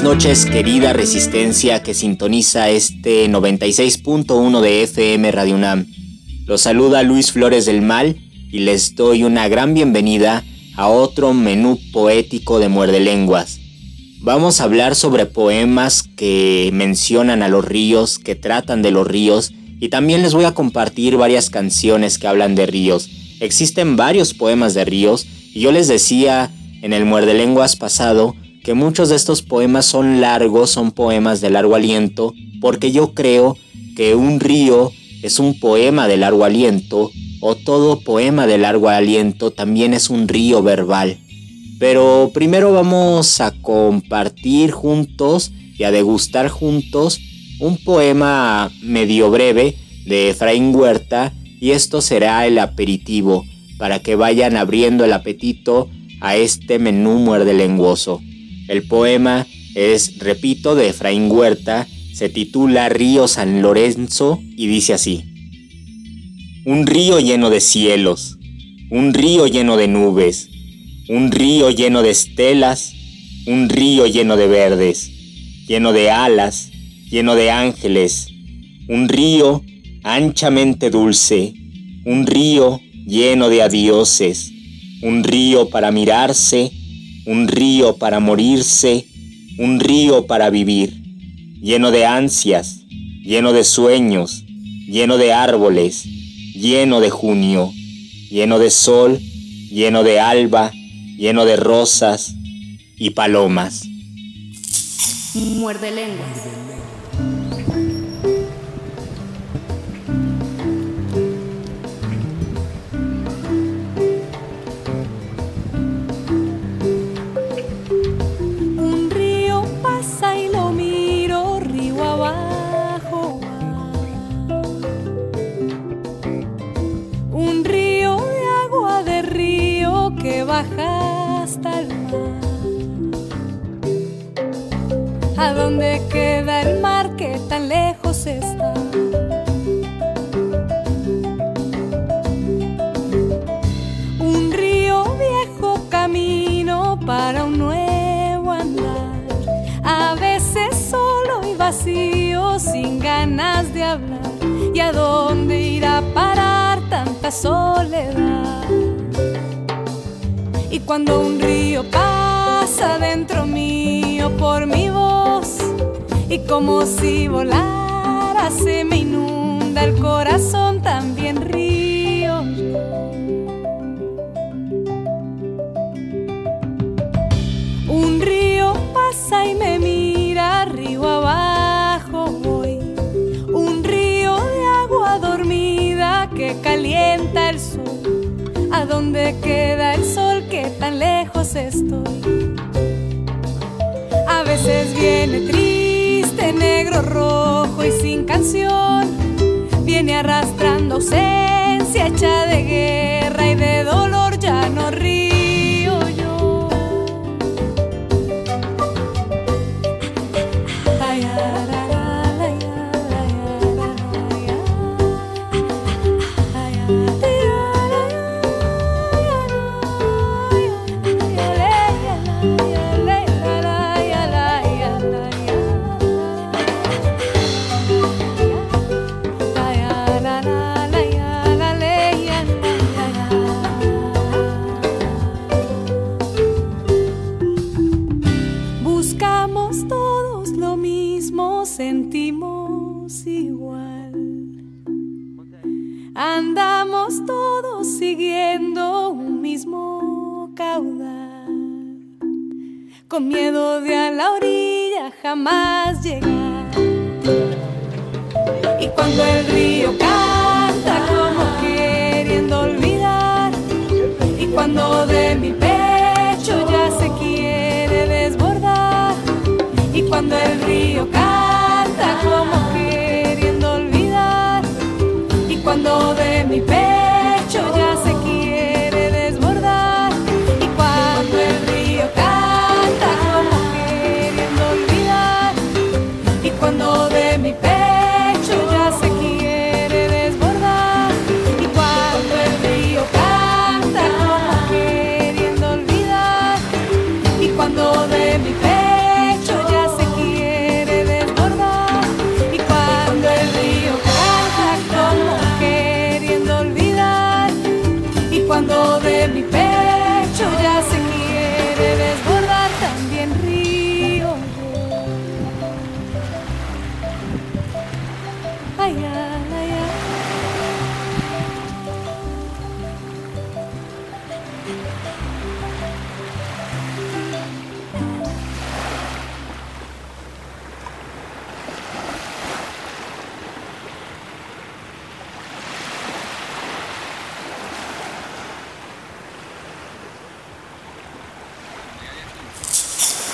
Buenas noches, querida resistencia que sintoniza este 96.1 de FM Radio UNAM. Los saluda Luis Flores del Mal y les doy una gran bienvenida a otro menú poético de Muerde Lenguas. Vamos a hablar sobre poemas que mencionan a los ríos, que tratan de los ríos, y también les voy a compartir varias canciones que hablan de ríos. Existen varios poemas de ríos, y yo les decía en el Muerde Lenguas pasado que muchos de estos poemas son largos, son poemas de largo aliento, porque yo creo que un río es un poema de largo aliento, o todo poema de largo aliento también es un río verbal. Pero primero vamos a compartir juntos y a degustar juntos un poema medio breve de Efraín Huerta y esto será el aperitivo para que vayan abriendo el apetito a este menú muerde lenguoso. El poema es, repito, de Efraín Huerta, se titula Río San Lorenzo y dice así. Un río lleno de cielos, un río lleno de nubes, un río lleno de estelas, un río lleno de verdes, lleno de alas, lleno de ángeles, un río anchamente dulce, un río lleno de adioses, un río para mirarse, un río para morirse, un río para vivir, lleno de ansias, lleno de sueños, lleno de árboles, lleno de junio, lleno de sol, lleno de alba, lleno de rosas y palomas. Muerde lenguas.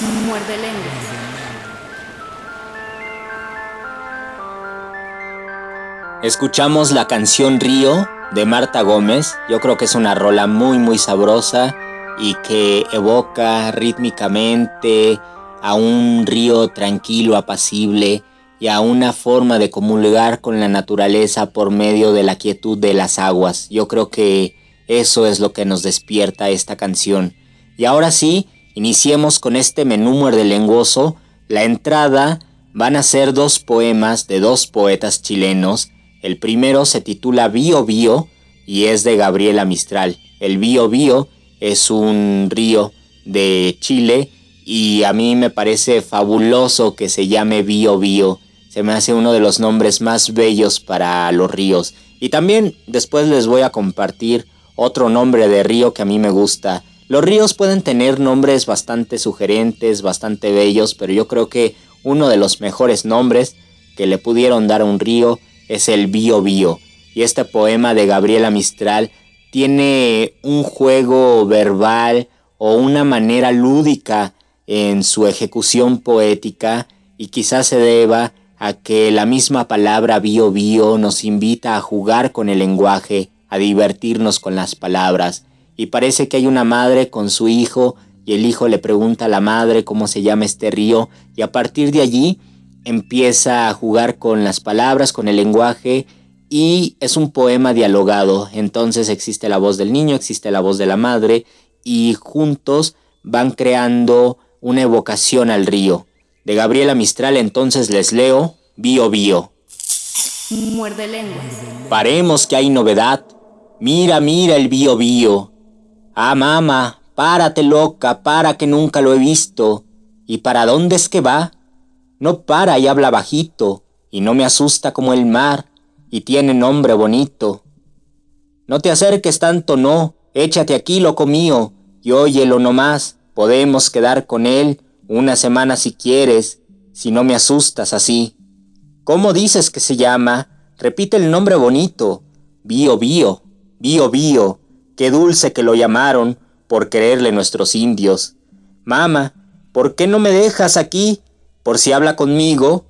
Muerde. Escuchamos la canción Río de Marta Gómez. Yo creo que es una rola muy muy sabrosa y que evoca rítmicamente a un río tranquilo, apacible y a una forma de comulgar con la naturaleza por medio de la quietud de las aguas. Yo creo que eso es lo que nos despierta esta canción. Y ahora sí, iniciemos con este menú muerde lenguoso. La entrada van a ser dos poemas de dos poetas chilenos. El primero se titula Bio Bio y es de Gabriela Mistral. El Bio Bio es un río de Chile y a mí me parece fabuloso que se llame Bio Bio. Se me hace uno de los nombres más bellos para los ríos. Y también después les voy a compartir otro nombre de río que a mí me gusta. Los ríos pueden tener nombres bastante sugerentes, bastante bellos, pero yo creo que uno de los mejores nombres que le pudieron dar a un río es el Bio Bio. Y este poema de Gabriela Mistral tiene un juego verbal o una manera lúdica en su ejecución poética y quizás se deba a que la misma palabra bio bio nos invita a jugar con el lenguaje, a divertirnos con las palabras. Y parece que hay una madre con su hijo y el hijo le pregunta a la madre cómo se llama este río y a partir de allí empieza a jugar con las palabras, con el lenguaje y es un poema dialogado. Entonces existe la voz del niño, existe la voz de la madre y juntos van creando una evocación al río. De Gabriela Mistral entonces les leo Bio Bio. Muerde lenguas. Paremos que hay novedad. Mira, mira el Bio Bio. Ah, mamá, párate loca, para que nunca lo he visto. ¿Y para dónde es que va? No para y habla bajito, y no me asusta como el mar, y tiene nombre bonito. No te acerques tanto, no, échate aquí, loco mío, y óyelo nomás, podemos quedar con él una semana si quieres, si no me asustas así. ¿Cómo dices que se llama? Repite el nombre bonito. Bio Bio, Bio Bio, qué dulce que lo llamaron por quererle nuestros indios. Mama, ¿por qué no me dejas aquí? Por si habla conmigo.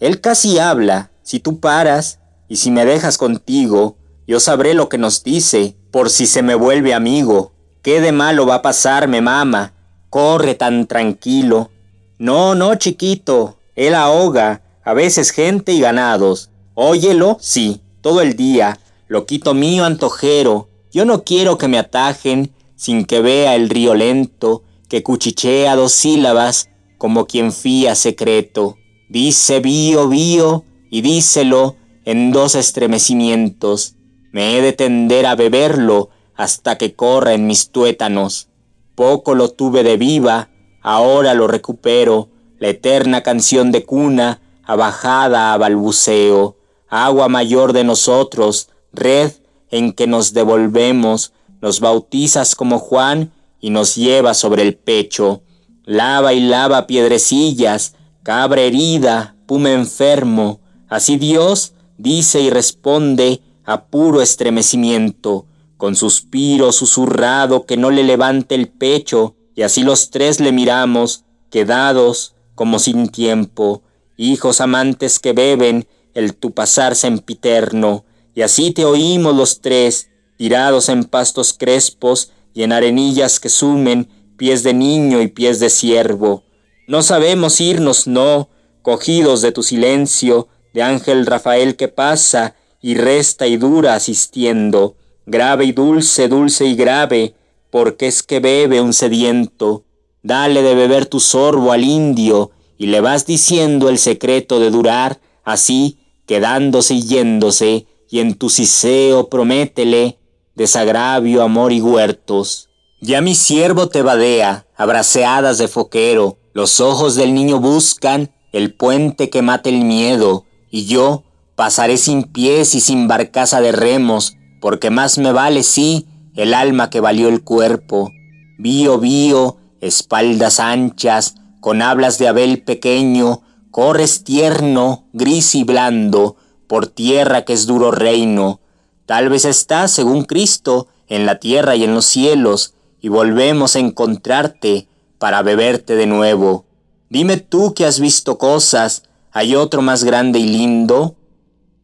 Él casi habla, si tú paras, y si me dejas contigo, yo sabré lo que nos dice, por si se me vuelve amigo. ¿Qué de malo va a pasarme, mamá? Corre tan tranquilo. No, no, chiquito, él ahoga, a veces gente y ganados. Óyelo, sí, todo el día, loquito mío antojero, yo no quiero que me atajen sin que vea el río lento, que cuchichea dos sílabas como quien fía secreto. Dice bío, bío, y díselo en dos estremecimientos. Me he de tender a beberlo hasta que corra en mis tuétanos. Poco lo tuve de viva, ahora lo recupero, la eterna canción de cuna, abajada a balbuceo, agua mayor de nosotros, red en que nos devolvemos, nos bautizas como Juan y nos lleva sobre el pecho. Lava y lava piedrecillas, cabra herida, puma enfermo. Así Dios dice y responde a puro estremecimiento, con suspiro susurrado que no le levante el pecho, y así los tres le miramos, quedados como sin tiempo, hijos amantes que beben el tu pasar sempiterno, y así te oímos los tres, tirados en pastos crespos y en arenillas que sumen pies de niño y pies de siervo. No sabemos irnos, no, cogidos de tu silencio, de ángel Rafael que pasa y resta y dura asistiendo, grave y dulce, dulce y grave, porque es que bebe un sediento. Dale de beber tu sorbo al indio, y le vas diciendo el secreto de durar, así, quedándose y yéndose, y en tu siseo prométele desagravio, amor y huertos. Ya mi siervo te vadea, abraceadas de foquero, los ojos del niño buscan el puente que mate el miedo, y yo pasaré sin pies y sin barcaza de remos, porque más me vale, sí, el alma que valió el cuerpo. Bío, bío, espaldas anchas, con hablas de Abel pequeño, corres tierno, gris y blando, por tierra que es duro reino. Tal vez estás, según Cristo, en la tierra y en los cielos, y volvemos a encontrarte para beberte de nuevo. Dime tú que has visto cosas, ¿hay otro más grande y lindo?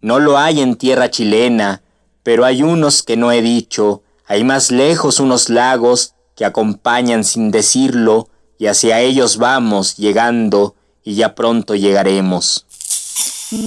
No lo hay en tierra chilena, pero hay unos que no he dicho, hay más lejos unos lagos que acompañan sin decirlo, y hacia ellos vamos llegando, y ya pronto llegaremos.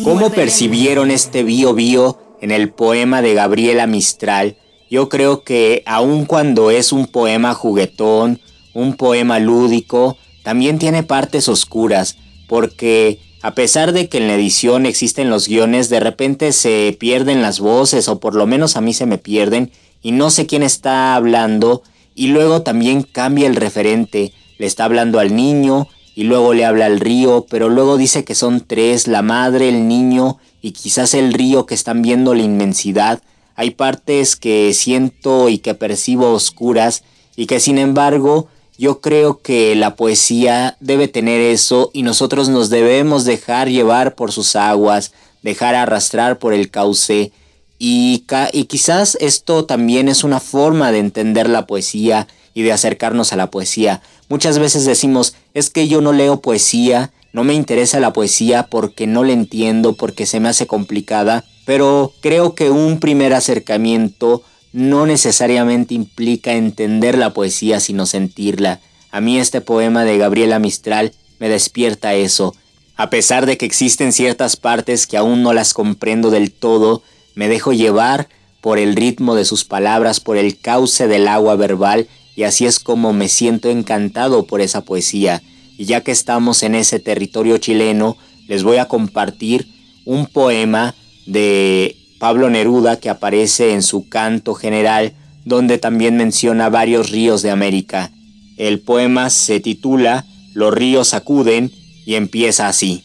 ¿Cómo percibieron este bio bio en el poema de Gabriela Mistral? Yo creo que aun cuando es un poema juguetón, un poema lúdico, también tiene partes oscuras, porque a pesar de que en la edición existen los guiones, de repente se pierden las voces, o por lo menos a mí se me pierden, y no sé quién está hablando, y luego también cambia el referente, le está hablando al niño, y luego le habla al río, pero luego dice que son tres, la madre, el niño y quizás el río que están viendo la inmensidad. Hay partes que siento y que percibo oscuras y que sin embargo yo creo que la poesía debe tener eso y nosotros nos debemos dejar llevar por sus aguas, dejar arrastrar por el cauce y, y quizás esto también es una forma de entender la poesía y de acercarnos a la poesía. Muchas veces decimos, es que yo no leo poesía, no me interesa la poesía porque no la entiendo, porque se me hace complicada, pero creo que un primer acercamiento no necesariamente implica entender la poesía, sino sentirla. A mí este poema de Gabriela Mistral me despierta eso. A pesar de que existen ciertas partes que aún no las comprendo del todo, me dejo llevar por el ritmo de sus palabras, por el cauce del agua verbal y así es como me siento encantado por esa poesía. Y ya que estamos en ese territorio chileno, les voy a compartir un poema de Pablo Neruda que aparece en su canto general, donde también menciona varios ríos de América. El poema se titula Los ríos acuden y empieza así.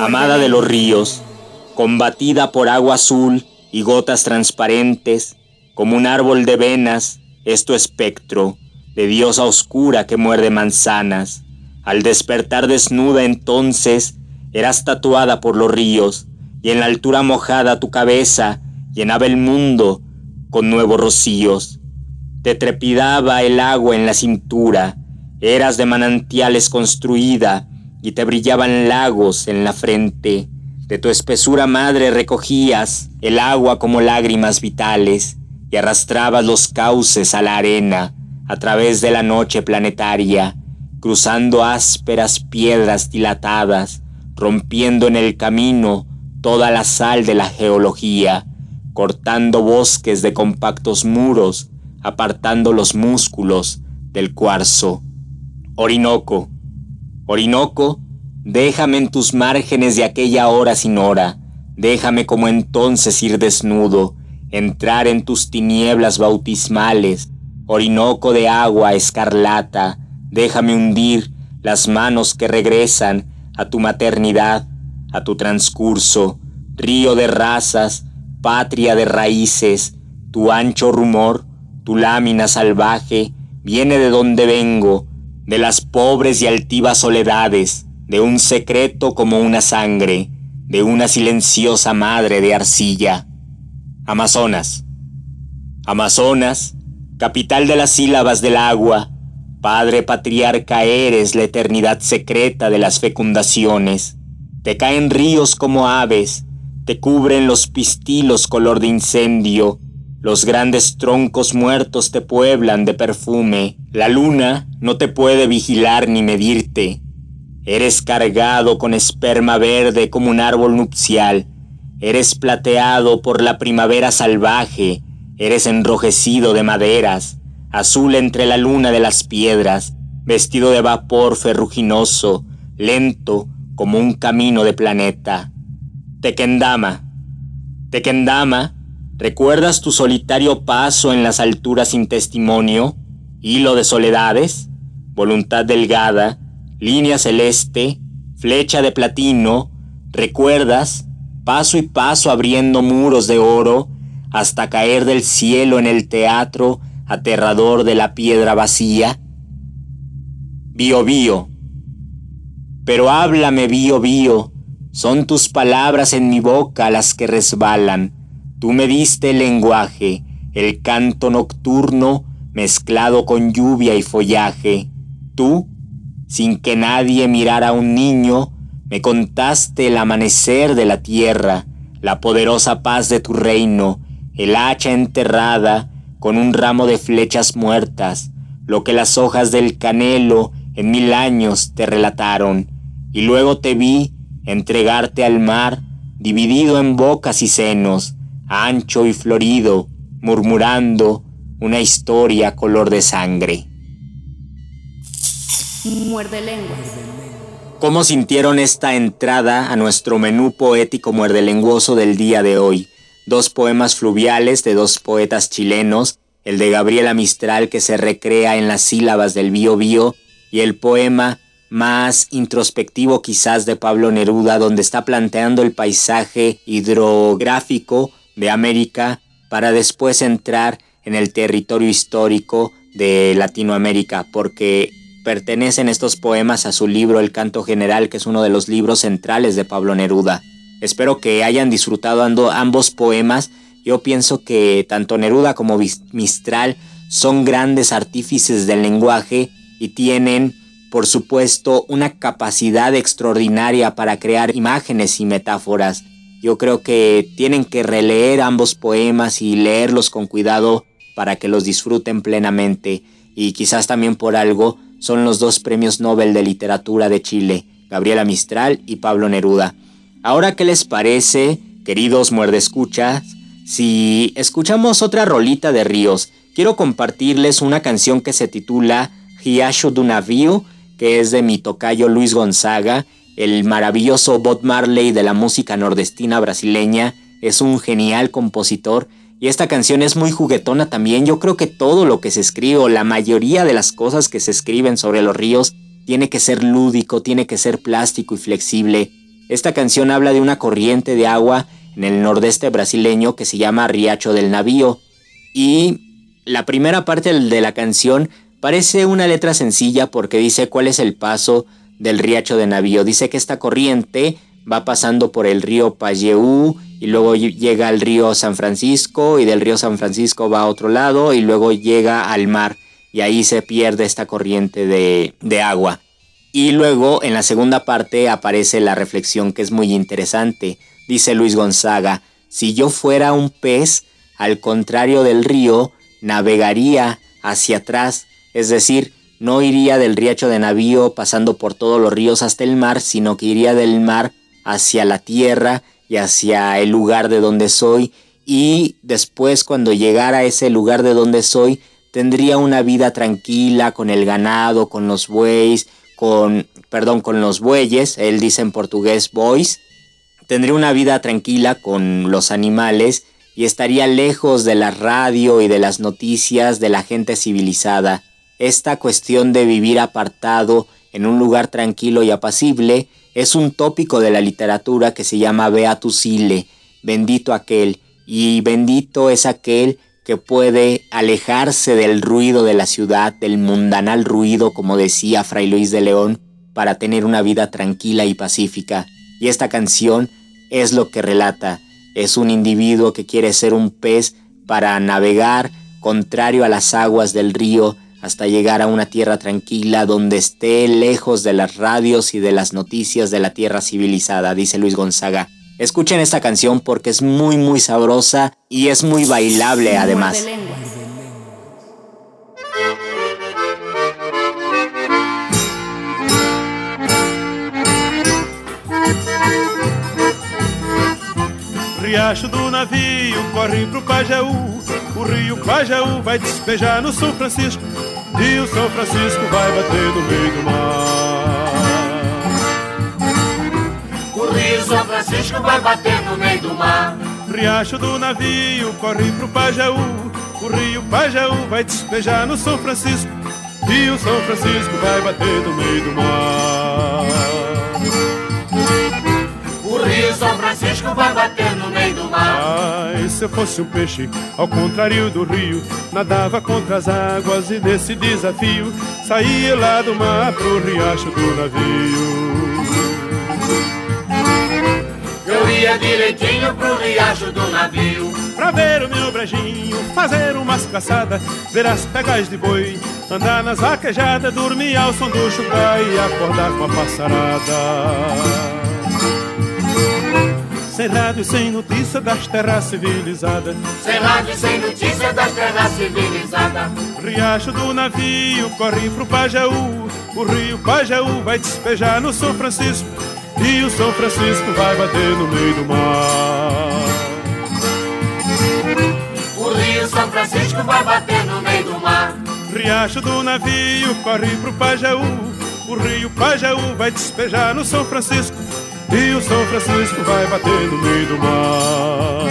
Amada de los ríos, combatida por agua azul y gotas transparentes, como un árbol de venas, es tu espectro, de diosa oscura que muerde manzanas. Al despertar desnuda entonces, eras tatuada por los ríos, y en la altura mojada tu cabeza llenaba el mundo con nuevos rocíos. Te trepidaba el agua en la cintura, eras de manantiales construida, y te brillaban lagos en la frente. De tu espesura madre recogías el agua como lágrimas vitales y arrastrabas los cauces a la arena a través de la noche planetaria, cruzando ásperas piedras dilatadas, rompiendo en el camino toda la sal de la geología, cortando bosques de compactos muros, apartando los músculos del cuarzo. Orinoco, Orinoco, déjame en tus márgenes de aquella hora sin hora, déjame como entonces ir desnudo, entrar en tus tinieblas bautismales, Orinoco de agua escarlata, déjame hundir las manos que regresan a tu maternidad, a tu transcurso, río de razas, patria de raíces, tu ancho rumor, tu lámina salvaje, viene de donde vengo, de las pobres y altivas soledades, de un secreto como una sangre, de una silenciosa madre de arcilla. Amazonas. Amazonas, capital de las sílabas del agua, Padre patriarca eres la eternidad secreta de las fecundaciones. Te caen ríos como aves, te cubren los pistilos color de incendio, los grandes troncos muertos te pueblan de perfume, la luna no te puede vigilar ni medirte. Eres cargado con esperma verde como un árbol nupcial, eres plateado por la primavera salvaje, Eres enrojecido de maderas, azul entre la luna de las piedras, vestido de vapor ferruginoso, lento como un camino de planeta. Tequendama. Tequendama, ¿recuerdas tu solitario paso en las alturas sin testimonio? Hilo de soledades, voluntad delgada, línea celeste, flecha de platino, ¿recuerdas? Paso y paso abriendo muros de oro, hasta caer del cielo en el teatro aterrador de la piedra vacía? Bio bio. Pero háblame, bio bio, son tus palabras en mi boca las que resbalan. Tú me diste el lenguaje, el canto nocturno mezclado con lluvia y follaje. Tú, sin que nadie mirara a un niño, me contaste el amanecer de la tierra, la poderosa paz de tu reino, el hacha enterrada con un ramo de flechas muertas, lo que las hojas del canelo en mil años te relataron, y luego te vi entregarte al mar, dividido en bocas y senos, ancho y florido, murmurando una historia color de sangre. Muerde lenguas. ¿Cómo sintieron esta entrada a nuestro menú poético muerdelenguoso del día de hoy? dos poemas fluviales de dos poetas chilenos, el de Gabriela Mistral que se recrea en las sílabas del Bío Bío y el poema más introspectivo quizás de Pablo Neruda donde está planteando el paisaje hidrográfico de América para después entrar en el territorio histórico de Latinoamérica porque pertenecen estos poemas a su libro El Canto General que es uno de los libros centrales de Pablo Neruda. Espero que hayan disfrutado ambos poemas. Yo pienso que tanto Neruda como Mistral son grandes artífices del lenguaje y tienen, por supuesto, una capacidad extraordinaria para crear imágenes y metáforas. Yo creo que tienen que releer ambos poemas y leerlos con cuidado para que los disfruten plenamente. Y quizás también por algo son los dos premios Nobel de Literatura de Chile, Gabriela Mistral y Pablo Neruda. Ahora, ¿qué les parece, queridos muerdescuchas? Si escuchamos otra rolita de Ríos, quiero compartirles una canción que se titula Hiasho du Navio, que es de mi tocayo Luis Gonzaga, el maravilloso Bob Marley de la música nordestina brasileña, es un genial compositor y esta canción es muy juguetona también. Yo creo que todo lo que se escribe, o la mayoría de las cosas que se escriben sobre los ríos, tiene que ser lúdico, tiene que ser plástico y flexible. Esta canción habla de una corriente de agua en el nordeste brasileño que se llama Riacho del Navío. Y la primera parte de la canción parece una letra sencilla porque dice cuál es el paso del Riacho del Navío. Dice que esta corriente va pasando por el río Payeú y luego llega al río San Francisco y del río San Francisco va a otro lado y luego llega al mar y ahí se pierde esta corriente de, de agua. Y luego en la segunda parte aparece la reflexión que es muy interesante. Dice Luis Gonzaga, si yo fuera un pez, al contrario del río, navegaría hacia atrás, es decir, no iría del riacho de navío pasando por todos los ríos hasta el mar, sino que iría del mar hacia la tierra y hacia el lugar de donde soy y después cuando llegara a ese lugar de donde soy tendría una vida tranquila con el ganado, con los bueyes, con perdón, con los bueyes, él dice en portugués boys, tendría una vida tranquila con los animales y estaría lejos de la radio y de las noticias de la gente civilizada. Esta cuestión de vivir apartado en un lugar tranquilo y apacible es un tópico de la literatura que se llama Beatus Ille, bendito aquel, y bendito es aquel que puede alejarse del ruido de la ciudad, del mundanal ruido, como decía Fray Luis de León, para tener una vida tranquila y pacífica. Y esta canción es lo que relata. Es un individuo que quiere ser un pez para navegar contrario a las aguas del río hasta llegar a una tierra tranquila donde esté lejos de las radios y de las noticias de la tierra civilizada, dice Luis Gonzaga. Escuchen esta canción porque es muy muy sabrosa y es muy bailable además. Riacho do navio corre pro Pajaú, o rio Pajaú vai despejar no São Francisco e o São Francisco vai bater no meio do mar. Rio São Francisco vai bater no meio do mar. Riacho do navio corre pro Pajaú. O rio Pajaú vai despejar no São Francisco. E o São Francisco vai bater no meio do mar. São Francisco vai bater no meio do mar. Ai, se eu fosse um peixe, ao contrário do rio, nadava contra as águas e nesse desafio saía lá do mar pro riacho do navio. Eu ia direitinho pro riacho do navio Pra ver o meu brejinho, fazer umas caçadas Ver as pegas de boi, andar nas vaquejadas Dormir ao som do chucai e acordar com a passarada sem rádio, sem notícia das terras civilizadas. Sem rádio, sem notícia das terras civilizadas. Riacho do navio corre pro Pajaú. O rio Pajaú vai despejar no São Francisco. E o São Francisco vai bater no meio do mar. O rio São Francisco vai bater no meio do mar. Riacho do navio corre pro Pajaú. O rio Pajaú vai despejar no São Francisco. E o São Francisco vai bater no meio do mar.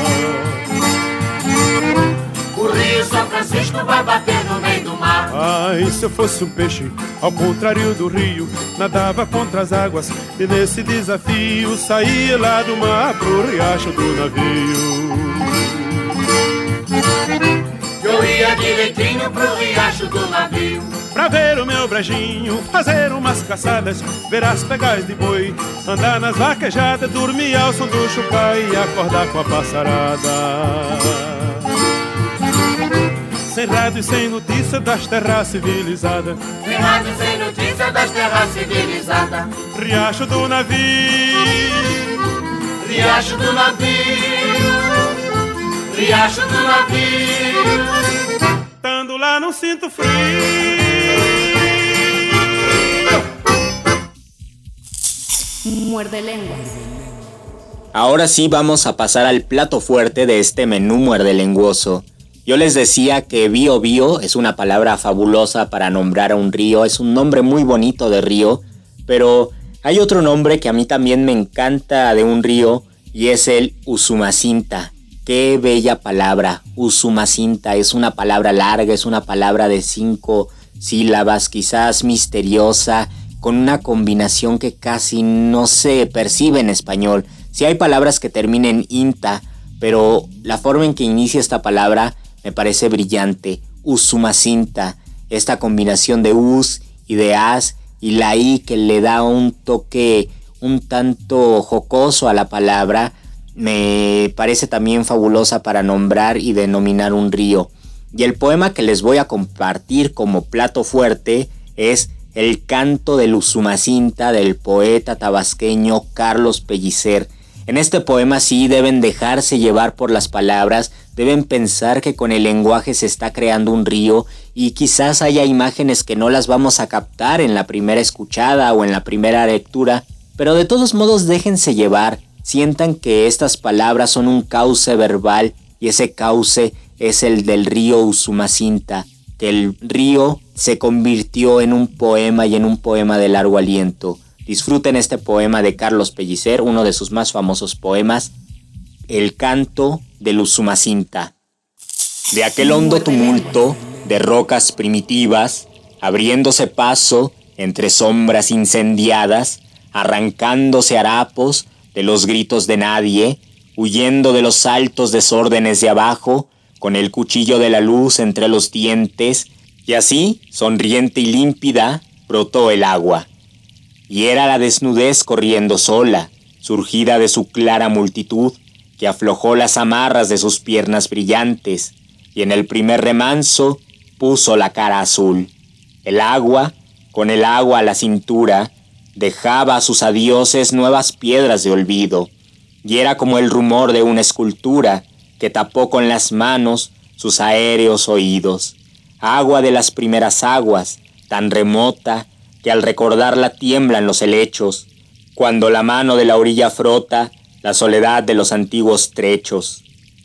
O rio São Francisco vai bater no meio do mar. Ai, se eu fosse um peixe, ao contrário do rio, nadava contra as águas e nesse desafio saía lá do mar pro riacho do navio. Eu ia direitinho pro riacho do navio Pra ver o meu brejinho, fazer umas caçadas Ver as pegais de boi, andar nas vaquejadas Dormir ao som do chucai e acordar com a passarada sem rádio e sem notícia das terras civilizadas. Sem rádio e sem notícia das terras civilizadas. Riacho do navio, Riacho do navio, Riacho do navio. Tando lá não sinto frio. Muerde lengua. Ahora sí vamos a pasar al plato fuerte de este menú muerde lenguoso. Yo les decía que Bio Bio es una palabra fabulosa para nombrar a un río, es un nombre muy bonito de río, pero hay otro nombre que a mí también me encanta de un río y es el Usumacinta. Qué bella palabra, Usumacinta, es una palabra larga, es una palabra de cinco sílabas, quizás misteriosa, con una combinación que casi no se percibe en español. Si hay palabras que terminen inta, pero la forma en que inicia esta palabra me parece brillante. Usumacinta, esta combinación de us y de as y la i que le da un toque un tanto jocoso a la palabra, me parece también fabulosa para nombrar y denominar un río. Y el poema que les voy a compartir como plato fuerte es el canto de Usumacinta del poeta tabasqueño Carlos Pellicer. En este poema sí deben dejarse llevar por las palabras, deben pensar que con el lenguaje se está creando un río y quizás haya imágenes que no las vamos a captar en la primera escuchada o en la primera lectura, pero de todos modos déjense llevar, sientan que estas palabras son un cauce verbal y ese cauce es el del río Usumacinta que el río se convirtió en un poema y en un poema de largo aliento. Disfruten este poema de Carlos Pellicer, uno de sus más famosos poemas, El canto de Usumacinta. De aquel hondo tumulto de rocas primitivas, abriéndose paso entre sombras incendiadas, arrancándose harapos de los gritos de nadie, huyendo de los altos desórdenes de abajo, con el cuchillo de la luz entre los dientes, y así, sonriente y límpida, brotó el agua. Y era la desnudez corriendo sola, surgida de su clara multitud, que aflojó las amarras de sus piernas brillantes, y en el primer remanso puso la cara azul. El agua, con el agua a la cintura, dejaba a sus adioses nuevas piedras de olvido, y era como el rumor de una escultura, que tapó con las manos sus aéreos oídos. Agua de las primeras aguas, tan remota que al recordarla tiemblan los helechos, cuando la mano de la orilla frota la soledad de los antiguos trechos.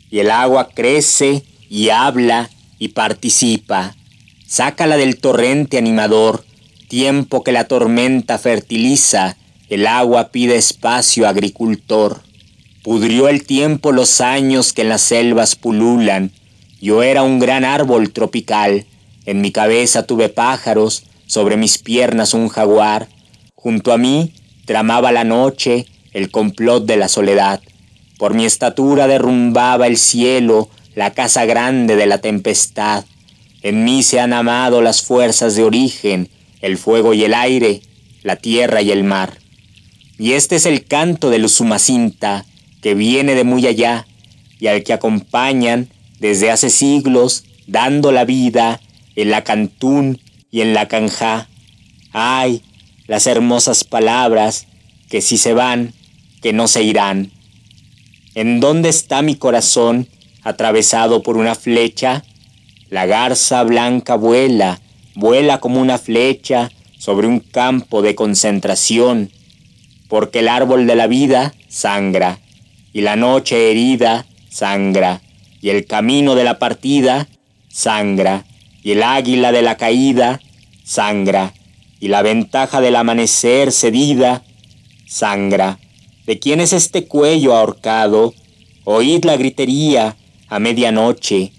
Y el agua crece y habla y participa. Sácala del torrente animador, tiempo que la tormenta fertiliza, el agua pide espacio agricultor. Pudrió el tiempo los años que en las selvas pululan. Yo era un gran árbol tropical. En mi cabeza tuve pájaros, sobre mis piernas un jaguar. Junto a mí tramaba la noche el complot de la soledad. Por mi estatura derrumbaba el cielo la casa grande de la tempestad. En mí se han amado las fuerzas de origen, el fuego y el aire, la tierra y el mar. Y este es el canto de Usumacinta, que viene de muy allá y al que acompañan desde hace siglos dando la vida en la cantún y en la canja. Ay, las hermosas palabras que si se van, que no se irán. ¿En dónde está mi corazón atravesado por una flecha? La garza blanca vuela, vuela como una flecha sobre un campo de concentración, porque el árbol de la vida sangra y la noche herida sangra, y el camino de la partida sangra, y el águila de la caída sangra, y la ventaja del amanecer cedida sangra. ¿De quién es este cuello ahorcado? Oíd la gritería a medianoche.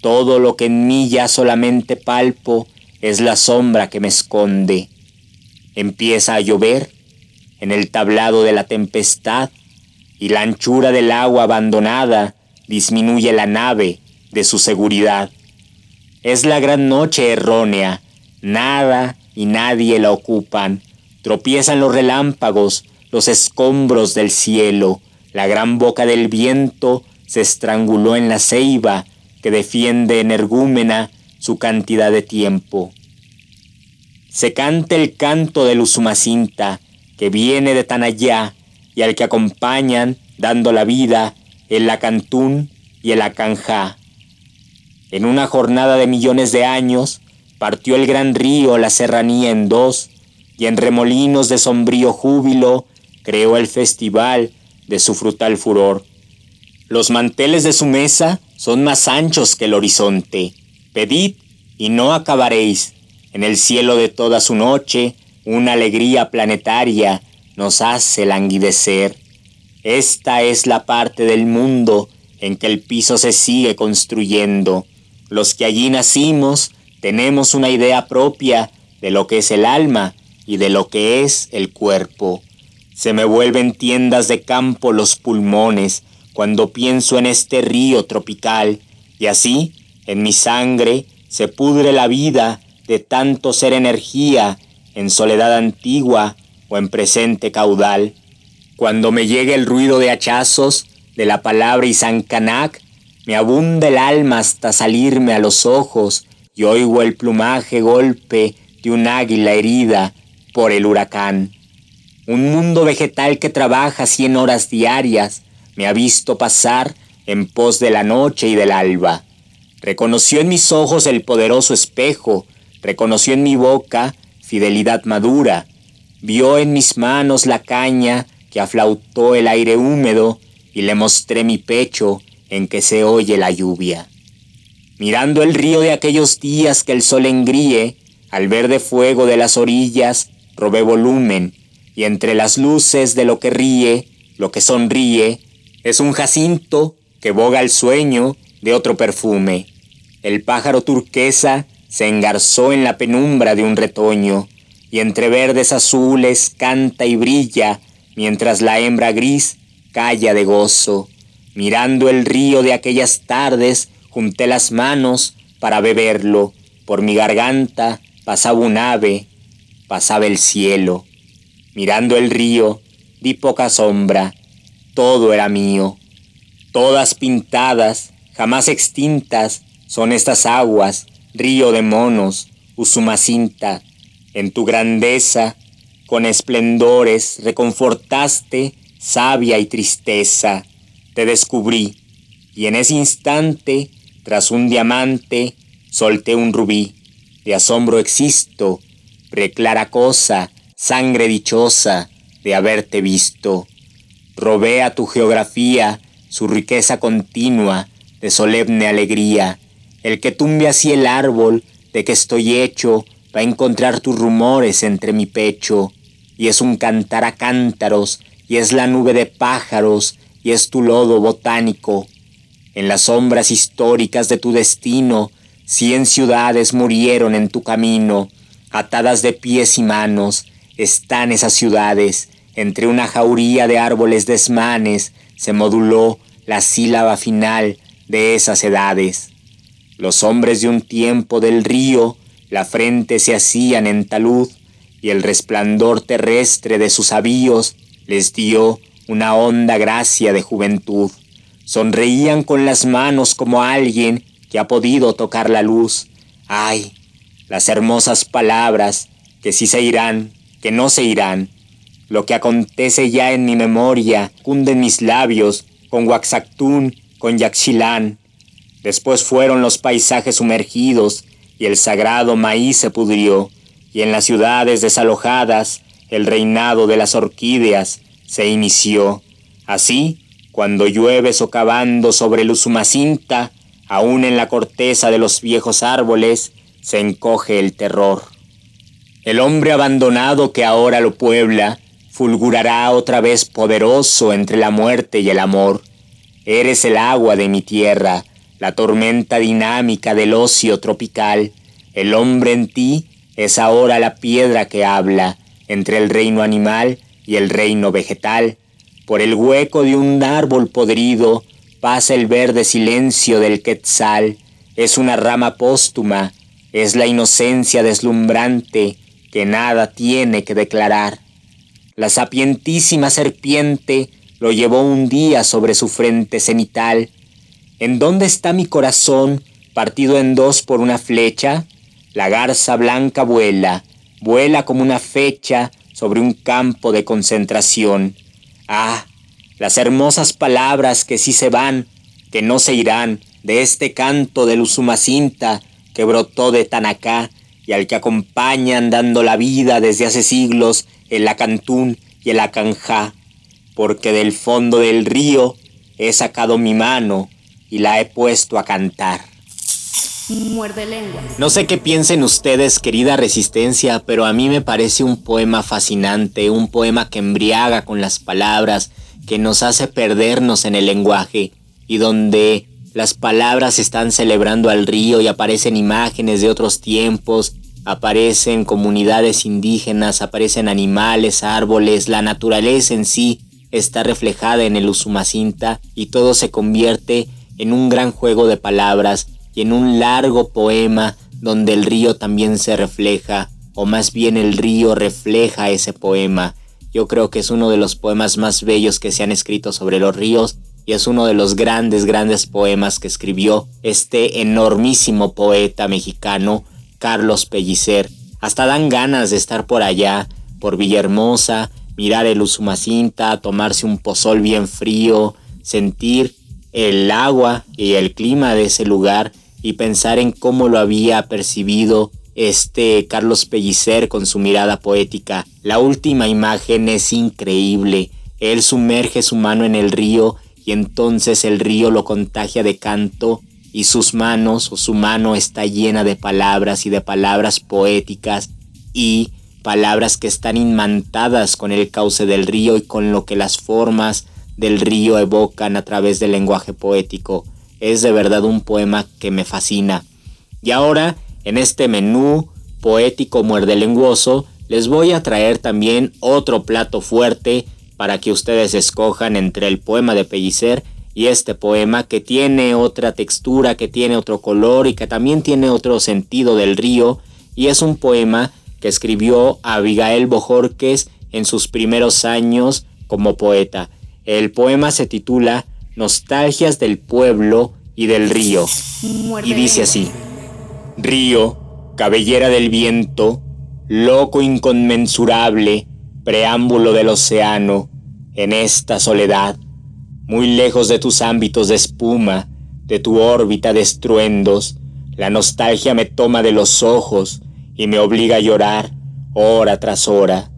Todo lo que en mí ya solamente palpo es la sombra que me esconde. Empieza a llover en el tablado de la tempestad y la anchura del agua abandonada disminuye la nave de su seguridad. Es la gran noche errónea, nada y nadie la ocupan, tropiezan los relámpagos, los escombros del cielo, la gran boca del viento se estranguló en la ceiba que defiende energúmena su cantidad de tiempo. Se canta el canto del Usumacinta, que viene de tan allá, y al que acompañan dando la vida el Lacantún y el Acanjá. En una jornada de millones de años, partió el gran río la serranía en dos, y en remolinos de sombrío júbilo creó el festival de su frutal furor. Los manteles de su mesa son más anchos que el horizonte. Pedid y no acabaréis. En el cielo de toda su noche, una alegría planetaria nos hace languidecer. Esta es la parte del mundo en que el piso se sigue construyendo. Los que allí nacimos tenemos una idea propia de lo que es el alma y de lo que es el cuerpo. Se me vuelven tiendas de campo los pulmones cuando pienso en este río tropical y así en mi sangre se pudre la vida de tanto ser energía en soledad antigua o en presente caudal. Cuando me llegue el ruido de hachazos de la palabra Isancanac, me abunda el alma hasta salirme a los ojos y oigo el plumaje golpe de un águila herida por el huracán. Un mundo vegetal que trabaja cien horas diarias me ha visto pasar en pos de la noche y del alba. Reconoció en mis ojos el poderoso espejo, reconoció en mi boca fidelidad madura, vio en mis manos la caña que aflautó el aire húmedo y le mostré mi pecho en que se oye la lluvia. Mirando el río de aquellos días que el sol engríe, al verde fuego de las orillas, robé volumen, y entre las luces de lo que ríe, lo que sonríe, es un jacinto que boga el sueño de otro perfume. El pájaro turquesa se engarzó en la penumbra de un retoño, y entre verdes azules canta y brilla, mientras la hembra gris calla de gozo. Mirando el río de aquellas tardes, junté las manos para beberlo. Por mi garganta pasaba un ave, pasaba el cielo. Mirando el río, di poca sombra, todo era mío. Todas pintadas, jamás extintas, son estas aguas, río de monos, Usumacinta. En tu grandeza, con esplendores, reconfortaste sabia y tristeza. Te descubrí, y en ese instante, tras un diamante, solté un rubí. De asombro existo, preclara cosa, sangre dichosa de haberte visto. Robé a tu geografía su riqueza continua de solemne alegría. El que tumbe así el árbol de que estoy hecho va a encontrar tus rumores entre mi pecho. Y es un cantar a cántaros, y es la nube de pájaros, y es tu lodo botánico. En las sombras históricas de tu destino, cien ciudades murieron en tu camino, atadas de pies y manos, están esas ciudades, entre una jauría de árboles desmanes, se moduló la sílaba final de esas edades. Los hombres de un tiempo del río, la frente se hacían en talud, y el resplandor terrestre de sus avíos les dio una honda gracia de juventud. Sonreían con las manos como alguien que ha podido tocar la luz. Ay, las hermosas palabras que sí se irán, que no se irán. Lo que acontece ya en mi memoria cunde en mis labios con Waxactún, con Yaxchilán. Después fueron los paisajes sumergidos y el sagrado maíz se pudrió, y en las ciudades desalojadas el reinado de las orquídeas se inició. Así, cuando llueve socavando sobre el Usumacinta, aún en la corteza de los viejos árboles, se encoge el terror. El hombre abandonado que ahora lo puebla, fulgurará otra vez poderoso entre la muerte y el amor. Eres el agua de mi tierra, la tormenta dinámica del ocio tropical. El hombre en ti es ahora la piedra que habla entre el reino animal y el reino vegetal. Por el hueco de un árbol podrido pasa el verde silencio del quetzal. Es una rama póstuma, es la inocencia deslumbrante que nada tiene que declarar. La sapientísima serpiente lo llevó un día sobre su frente cenital. ¿En dónde está mi corazón partido en dos por una flecha? La garza blanca vuela, vuela como una fecha sobre un campo de concentración. Ah, las hermosas palabras que sí se van, que no se irán, de este canto del Usumacinta que brotó de Tanacá y al que acompañan dando la vida desde hace siglos el acantún y el acanjá, porque del fondo del río he sacado mi mano y la he puesto a cantar. Muerde lenguas. No sé qué piensen ustedes, querida Resistencia, pero a mí me parece un poema fascinante, un poema que embriaga con las palabras, que nos hace perdernos en el lenguaje y donde las palabras están celebrando al río y aparecen imágenes de otros tiempos aparecen comunidades indígenas, aparecen animales, árboles, la naturaleza en sí está reflejada en el Usumacinta y todo se convierte en un gran juego de palabras y en un largo poema donde el río también se refleja, o más bien el río refleja ese poema. Yo creo que es uno de los poemas más bellos que se han escrito sobre los ríos y es uno de los grandes, grandes poemas que escribió este enormísimo poeta mexicano Carlos Pellicer, Hasta dan ganas de estar por allá, por Villahermosa, mirar el Usumacinta, tomarse un pozol bien frío, sentir el agua y el clima de ese lugar y pensar en cómo lo había percibido este Carlos Pellicer con su mirada poética. La última imagen es increíble. Él sumerge su mano en el río y entonces el río lo contagia de canto y sus manos o su mano está llena de palabras y de palabras poéticas y palabras que están inmantadas con el cauce del río y con lo que las formas del río evocan a través del lenguaje poético. Es de verdad un poema que me fascina. Y ahora, en este menú poético muerde lenguoso, les voy a traer también otro plato fuerte para que ustedes escojan entre el poema de Pellicer y este poema que tiene otra textura, que tiene otro color y que también tiene otro sentido del río y es un poema que escribió Abigail Bojorques en sus primeros años como poeta. El poema se titula Nostalgias del pueblo y del río y dice así: Río, cabellera del viento, loco inconmensurable, preámbulo del océano, en esta soledad, muy lejos de tus ámbitos de espuma, de tu órbita de estruendos, la nostalgia me toma de los ojos y me obliga a llorar hora tras hora.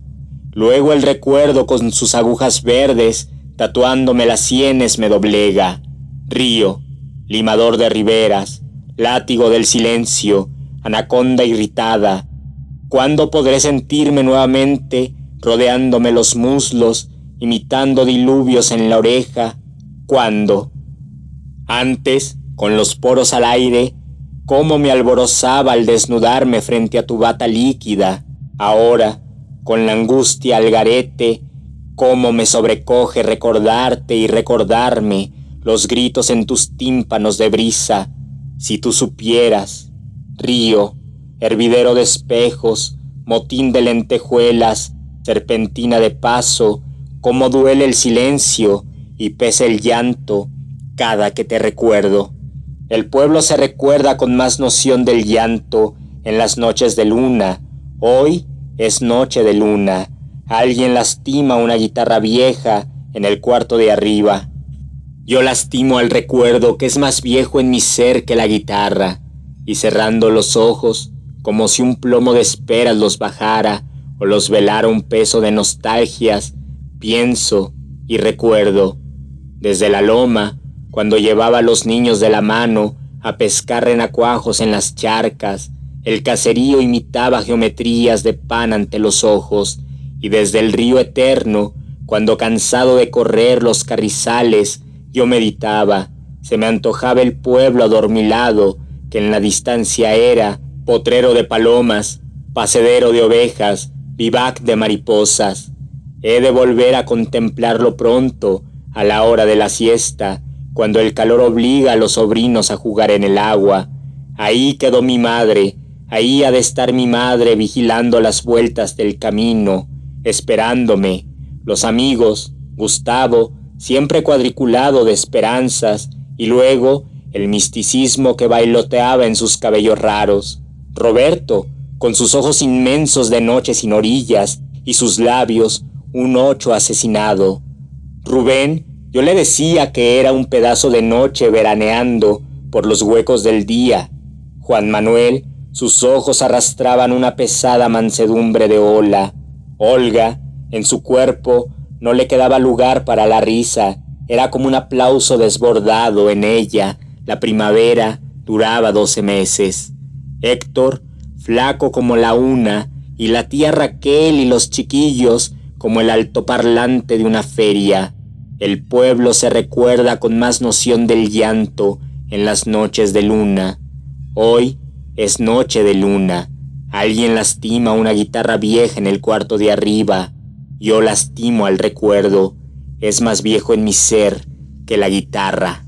Luego el recuerdo con sus agujas verdes, tatuándome las sienes, me doblega. Río, limador de riberas, látigo del silencio, anaconda irritada. ¿Cuándo podré sentirme nuevamente rodeándome los muslos, imitando diluvios en la oreja? ¿Cuándo? Antes, con los poros al aire, cómo me alborozaba al desnudarme frente a tu bata líquida. Ahora, con la angustia al garete, cómo me sobrecoge recordarte y recordarme los gritos en tus tímpanos de brisa. Si tú supieras, río, hervidero de espejos, motín de lentejuelas, serpentina de paso, cómo duele el silencio y pesa el llanto cada que te recuerdo. El pueblo se recuerda con más noción del llanto en las noches de luna. Hoy es noche de luna. Alguien lastima una guitarra vieja en el cuarto de arriba. Yo lastimo al recuerdo que es más viejo en mi ser que la guitarra, y cerrando los ojos, como si un plomo de esperas los bajara o los velara un peso de nostalgias, pienso y recuerdo. Desde la loma, cuando llevaba a los niños de la mano a pescar renacuajos en las charcas, el caserío imitaba geometrías de pan ante los ojos, y desde el río eterno, cuando cansado de correr los carrizales, yo meditaba, se me antojaba el pueblo adormilado, que en la distancia era potrero de palomas, pacedero de ovejas, vivac de mariposas. He de volver a contemplarlo pronto, a la hora de la siesta, cuando el calor obliga a los sobrinos a jugar en el agua. Ahí quedó mi madre, ahí ha de estar mi madre vigilando las vueltas del camino, esperándome. Los amigos, Gustavo, siempre cuadriculado de esperanzas, y luego el misticismo que bailoteaba en sus cabellos raros. Roberto, con sus ojos inmensos de noche sin orillas y sus labios un ocho asesinado. Rubén, yo le decía que era un pedazo de noche veraneando por los huecos del día. Juan Manuel, sus ojos arrastraban una pesada mansedumbre de ola. Olga, en su cuerpo, no le quedaba lugar para la risa, era como un aplauso desbordado en ella. La primavera duraba doce meses. Héctor, flaco como la una, y la tía Raquel y los chiquillos como el altoparlante de una feria. El pueblo se recuerda con más noción del llanto en las noches de luna. Hoy es noche de luna. Alguien lastima una guitarra vieja en el cuarto de arriba. Yo lastimo al recuerdo, es más viejo en mi ser que la guitarra.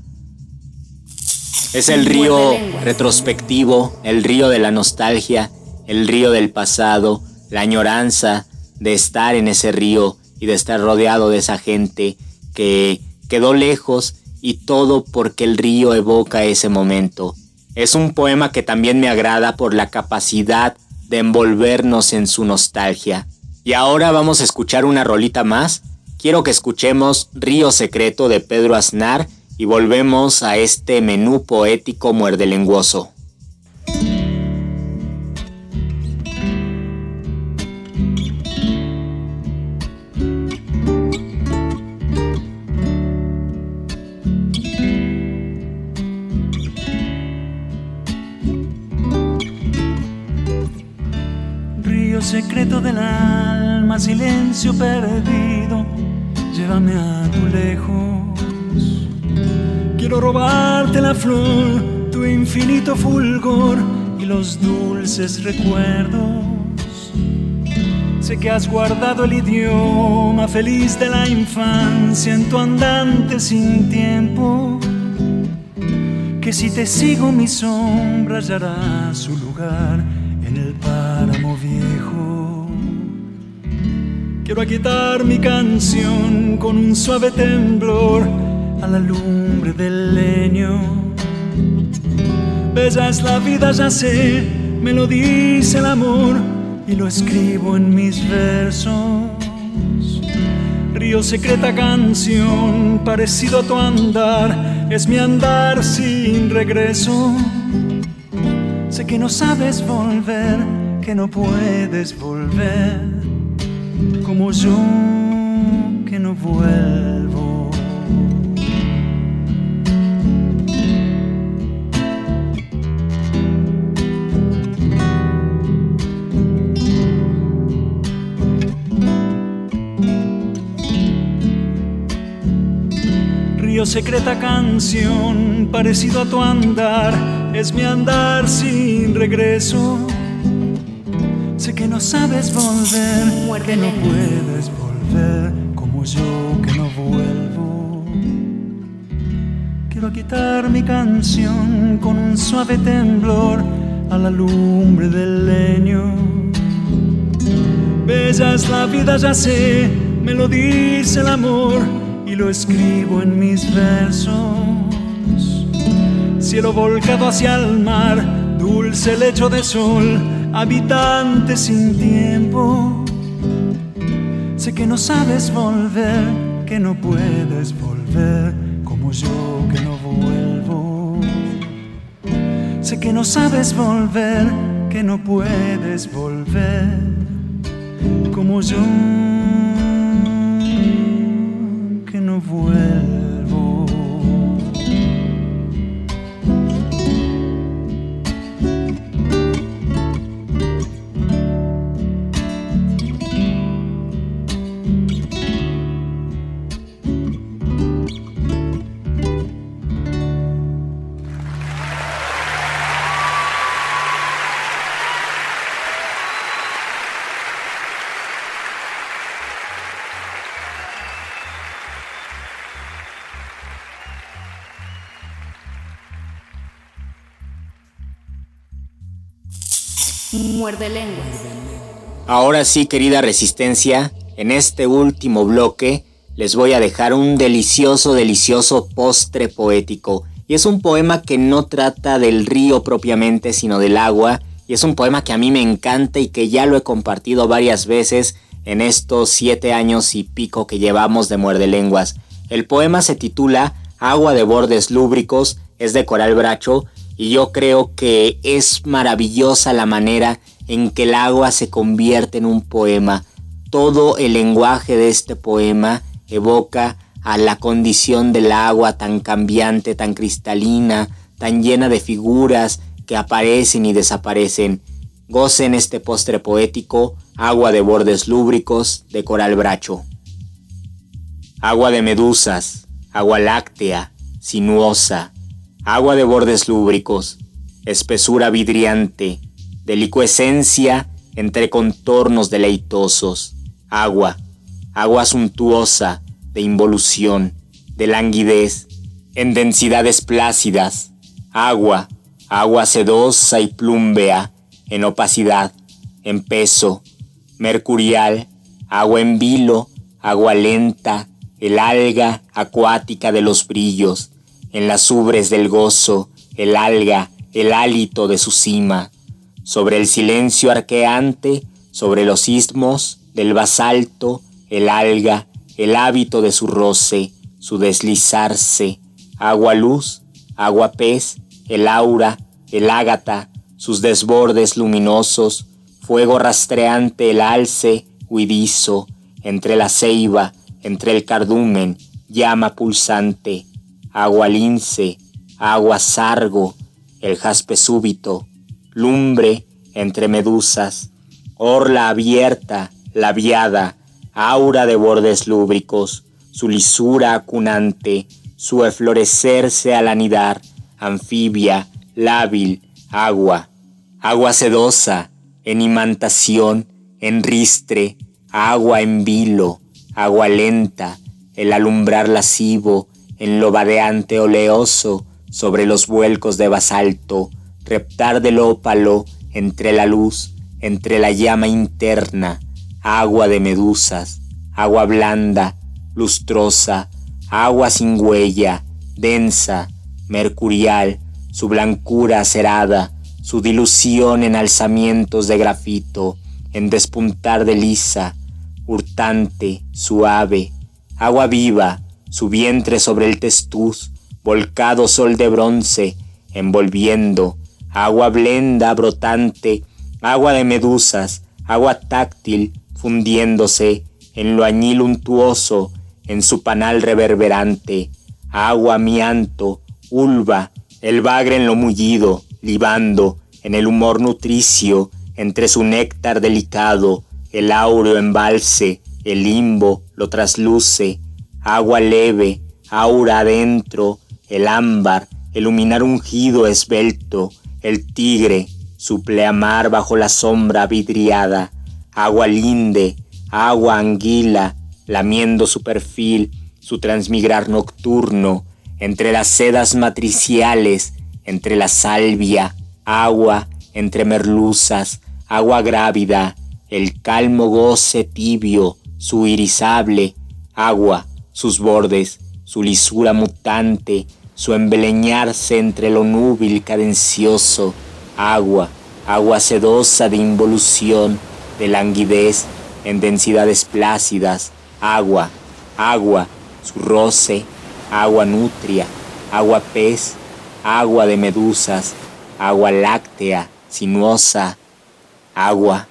Es el río retrospectivo, el río de la nostalgia, el río del pasado, la añoranza de estar en ese río y de estar rodeado de esa gente que quedó lejos y todo porque el río evoca ese momento. Es un poema que también me agrada por la capacidad de envolvernos en su nostalgia. Y ahora vamos a escuchar una rolita más. Quiero que escuchemos Río Secreto de Pedro Aznar y volvemos a este menú poético muerdelenguoso. Secreto del alma, silencio perdido, llévame a tu lejos. Quiero robarte la flor, tu infinito fulgor y los dulces recuerdos. Sé que has guardado el idioma feliz de la infancia en tu andante sin tiempo. Que si te sigo mi sombra hallará su lugar en el páramo viejo. Quiero quitar mi canción con un suave temblor a la lumbre del leño. Bella es la vida, ya sé, me lo dice el amor y lo escribo en mis versos. Río secreta canción, parecido a tu andar, es mi andar sin regreso Sé que no sabes volver, que no puedes volver, como yo que no vuelvo. Secreta canción, parecido a tu andar es mi andar sin regreso. Sé que no sabes volver, que no puedes volver como yo que no vuelvo. Quiero quitar mi canción con un suave temblor a la lumbre del leño. Bella es la vida, ya sé, me lo dice el amor y lo escribo en mis versos cielo volcado hacia el mar, dulce lecho de sol, habitante sin tiempo. Sé que no sabes volver, que no puedes volver, como yo que no vuelvo. Sé que no sabes volver, que no puedes volver, como yo no vuelvo. Muerde. Ahora sí, querida resistencia, en este último bloque les voy a dejar un delicioso, delicioso postre poético. Y es un poema que no trata del río propiamente, sino del agua. Y es un poema que a mí me encanta y que ya lo he compartido varias veces en estos siete años y pico que llevamos de Muerde Lenguas. El poema se titula Agua de bordes lúbricos, es de Coral Bracho y yo creo que es maravillosa la manera en que el agua se convierte en un poema. Todo el lenguaje de este poema evoca a la condición del agua tan cambiante, tan cristalina, tan llena de figuras que aparecen y desaparecen. Gocen este postre poético, agua de bordes lúbricos de coral bracho. Agua de medusas, agua láctea, sinuosa, agua de bordes lúbricos, espesura vidriante, delicuescencia entre contornos deleitosos, agua, agua suntuosa, de involución, de languidez, en densidades plácidas, agua, agua sedosa y plúmbea, en opacidad, en peso, mercurial, agua en vilo, agua lenta, el alga acuática de los brillos, en las ubres del gozo, el alga, el hálito de su cima, sobre el silencio arqueante, sobre los istmos del basalto, el alga, el hábito de su roce, su deslizarse, agua luz, agua pez, el aura, el ágata, sus desbordes luminosos, fuego rastreante el alce huidizo, entre la ceiba, entre el cardumen, llama pulsante, agua lince, agua sargo, el jaspe súbito, lumbre entre medusas, orla abierta, labiada, aura de bordes lúbricos, su lisura acunante, su eflorecerse al anidar, anfibia, lábil, agua, agua sedosa, en imantación, en ristre, agua en vilo, agua lenta, el alumbrar lascivo, en lo vadeante oleoso, sobre los vuelcos de basalto, reptar del ópalo, entre la luz, entre la llama interna, agua de medusas, agua blanda, lustrosa, agua sin huella, densa, mercurial, su blancura acerada, su dilución en alzamientos de grafito, en despuntar de lisa, hurtante, suave, agua viva, su vientre sobre el testuz, volcado sol de bronce, envolviendo, agua blenda brotante, agua de medusas, agua táctil, fundiéndose en lo añil untuoso, en su panal reverberante, agua mianto, ulva, el bagre en lo mullido, libando, en el humor nutricio, entre su néctar delicado, el áureo embalse, el limbo lo trasluce, agua leve, aura adentro, el ámbar, iluminar ungido esbelto, el tigre, su pleamar bajo la sombra vidriada, agua linde, agua anguila, lamiendo su perfil, su transmigrar nocturno, entre las sedas matriciales, entre la salvia, agua, entre merluzas, agua grávida, el calmo goce tibio, su irisable, agua, sus bordes, su lisura mutante, su embeleñarse entre lo núbil cadencioso, agua, agua sedosa de involución, de languidez, en densidades plácidas, agua, agua, su roce, agua nutria, agua pez, agua de medusas, agua láctea, sinuosa, agua.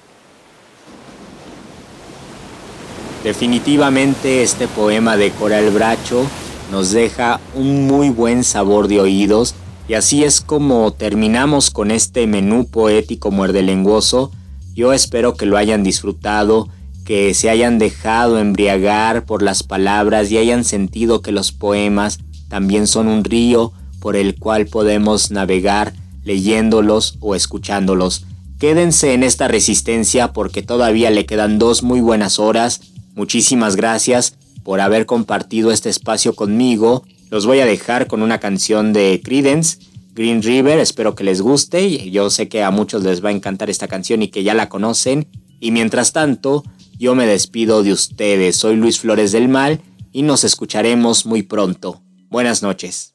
Definitivamente este poema de Coral Bracho nos deja un muy buen sabor de oídos y así es como terminamos con este menú poético muerdelenguoso. Yo espero que lo hayan disfrutado que se hayan dejado embriagar por las palabras y hayan sentido que los poemas también son un río por el cual podemos navegar leyéndolos o escuchándolos. Quédense en esta resistencia porque todavía le quedan dos muy buenas horas. Muchísimas gracias por haber compartido este espacio conmigo. Los voy a dejar con una canción de Credence, Green River. Espero que les guste. Yo sé que a muchos les va a encantar esta canción y que ya la conocen. Y mientras tanto, yo me despido de ustedes, soy Luis Flores del Mal y nos escucharemos muy pronto. Buenas noches.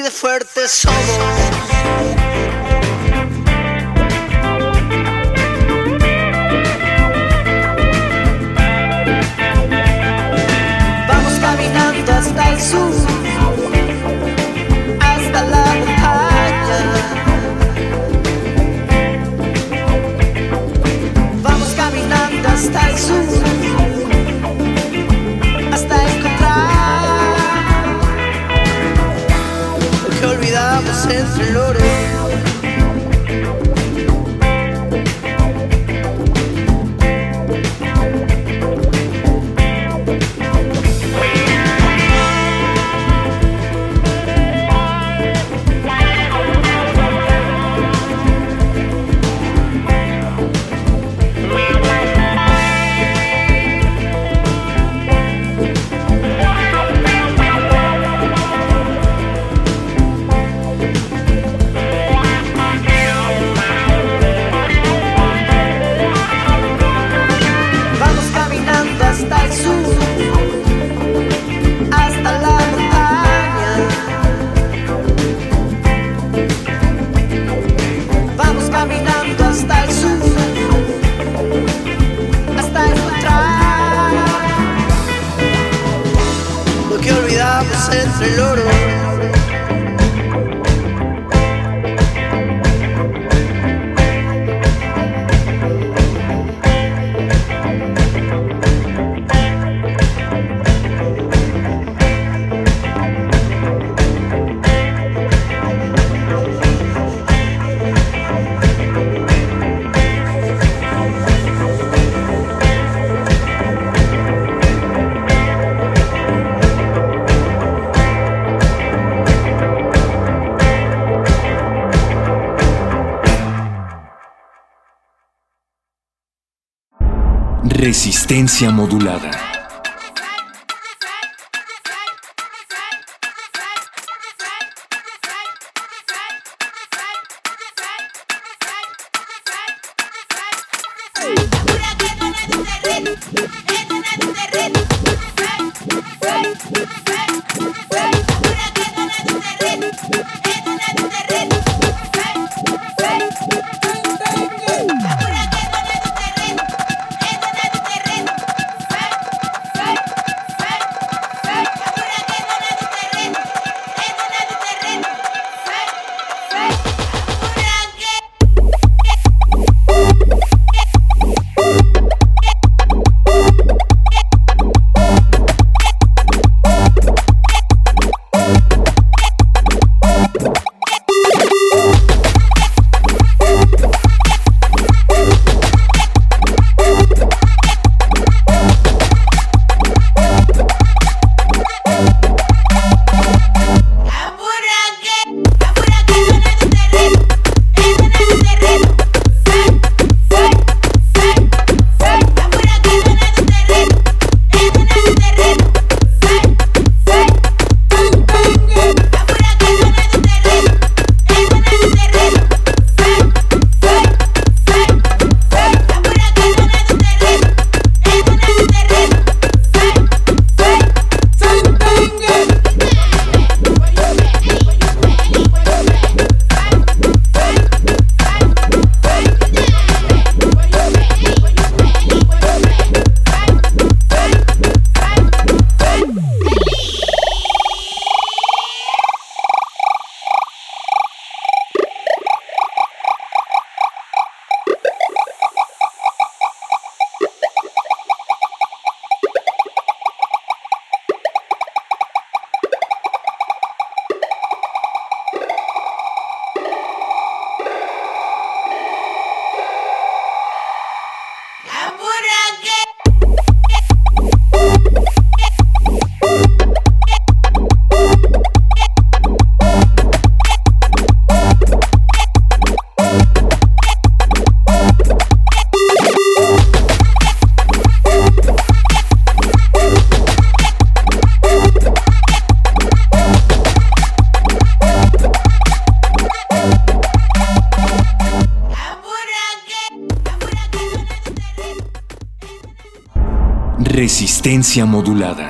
así de fuertes somos. hasta el sur, hasta la montaña. Vamos caminando hasta el sur. es Lore. Resistencia modulada. Modulada.